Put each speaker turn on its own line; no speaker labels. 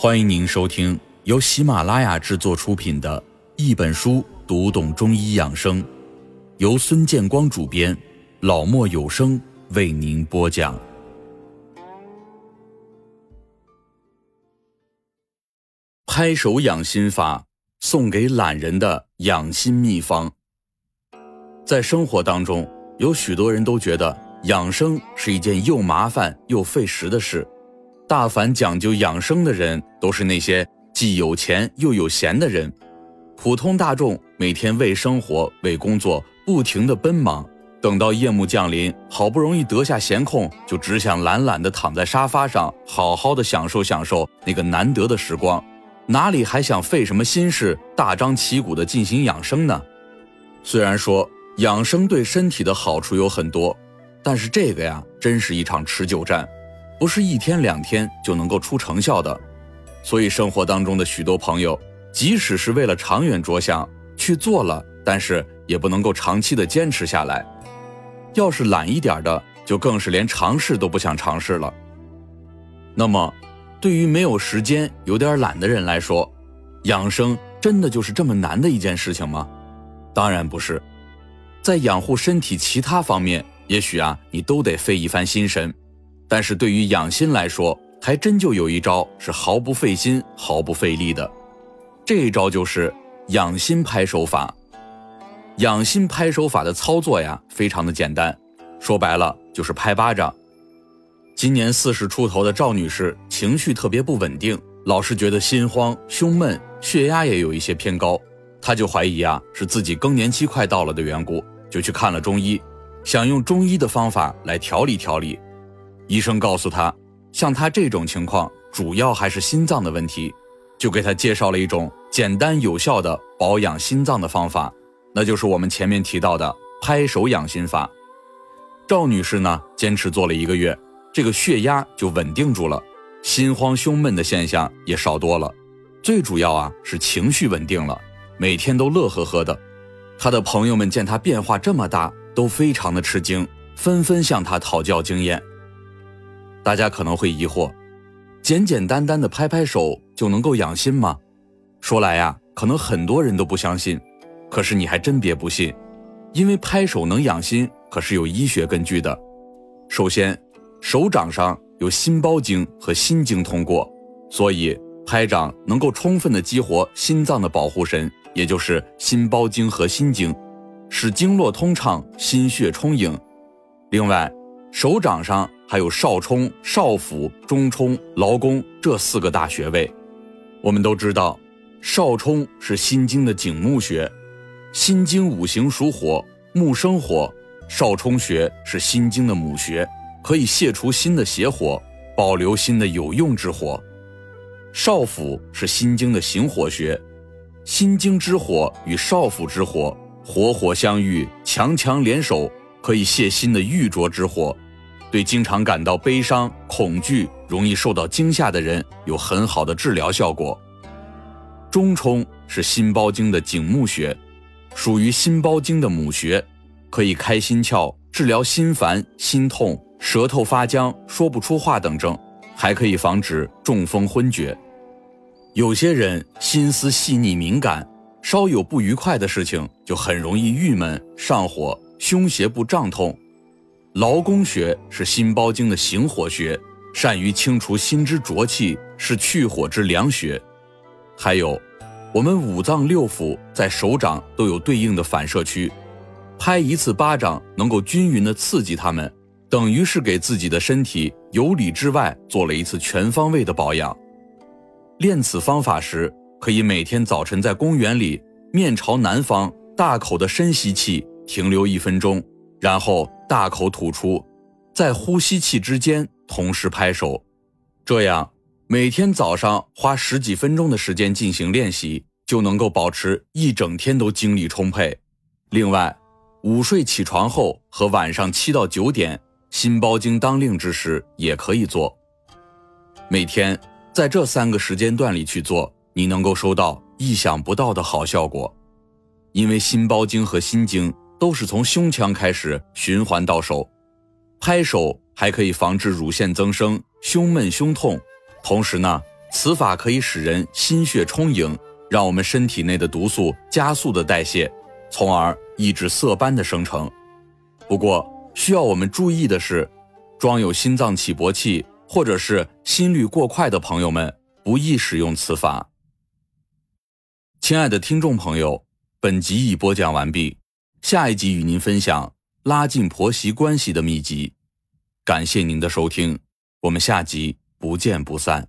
欢迎您收听由喜马拉雅制作出品的《一本书读懂中医养生》，由孙建光主编，老莫有声为您播讲。拍手养心法，送给懒人的养心秘方。在生活当中，有许多人都觉得养生是一件又麻烦又费时的事。大凡讲究养生的人，都是那些既有钱又有闲的人。普通大众每天为生活、为工作不停地奔忙，等到夜幕降临，好不容易得下闲空，就只想懒懒地躺在沙发上，好好的享受享受那个难得的时光，哪里还想费什么心事，大张旗鼓地进行养生呢？虽然说养生对身体的好处有很多，但是这个呀，真是一场持久战。不是一天两天就能够出成效的，所以生活当中的许多朋友，即使是为了长远着想去做了，但是也不能够长期的坚持下来。要是懒一点的，就更是连尝试都不想尝试了。那么，对于没有时间、有点懒的人来说，养生真的就是这么难的一件事情吗？当然不是，在养护身体其他方面，也许啊，你都得费一番心神。但是对于养心来说，还真就有一招是毫不费心、毫不费力的，这一招就是养心拍手法。养心拍手法的操作呀，非常的简单，说白了就是拍巴掌。今年四十出头的赵女士情绪特别不稳定，老是觉得心慌、胸闷，血压也有一些偏高，她就怀疑啊是自己更年期快到了的缘故，就去看了中医，想用中医的方法来调理调理。医生告诉他，像他这种情况，主要还是心脏的问题，就给他介绍了一种简单有效的保养心脏的方法，那就是我们前面提到的拍手养心法。赵女士呢，坚持做了一个月，这个血压就稳定住了，心慌胸闷的现象也少多了，最主要啊是情绪稳定了，每天都乐呵呵的。她的朋友们见她变化这么大，都非常的吃惊，纷纷向她讨教经验。大家可能会疑惑，简简单单的拍拍手就能够养心吗？说来呀，可能很多人都不相信。可是你还真别不信，因为拍手能养心可是有医学根据的。首先，手掌上有心包经和心经通过，所以拍掌能够充分的激活心脏的保护神，也就是心包经和心经，使经络通畅，心血充盈。另外，手掌上。还有少冲、少府、中冲、劳宫这四个大穴位，我们都知道，少冲是心经的景木穴，心经五行属火，木生火，少冲穴是心经的母穴，可以泄除心的邪火，保留心的有用之火。少府是心经的行火穴，心经之火与少府之火火火相遇，强强联手，可以泄心的郁浊之火。对经常感到悲伤、恐惧、容易受到惊吓的人有很好的治疗效果。中冲是心包经的景木穴，属于心包经的母穴，可以开心窍，治疗心烦、心痛、舌头发僵、说不出话等症，还可以防止中风昏厥。有些人心思细腻敏感，稍有不愉快的事情就很容易郁闷、上火、胸胁部胀痛。劳宫穴是心包经的行火穴，善于清除心之浊气，是去火之良穴。还有，我们五脏六腑在手掌都有对应的反射区，拍一次巴掌能够均匀的刺激它们，等于是给自己的身体由里至外做了一次全方位的保养。练此方法时，可以每天早晨在公园里面朝南方，大口的深吸气，停留一分钟。然后大口吐出，在呼吸气之间同时拍手，这样每天早上花十几分钟的时间进行练习，就能够保持一整天都精力充沛。另外，午睡起床后和晚上七到九点心包经当令之时也可以做。每天在这三个时间段里去做，你能够收到意想不到的好效果，因为心包经和心经。都是从胸腔开始循环到手，拍手还可以防治乳腺增生、胸闷、胸痛，同时呢，此法可以使人心血充盈，让我们身体内的毒素加速的代谢，从而抑制色斑的生成。不过，需要我们注意的是，装有心脏起搏器或者是心率过快的朋友们不宜使用此法。亲爱的听众朋友，本集已播讲完毕，下一集与您分享拉近婆媳关系的秘籍。感谢您的收听，我们下集不见不散。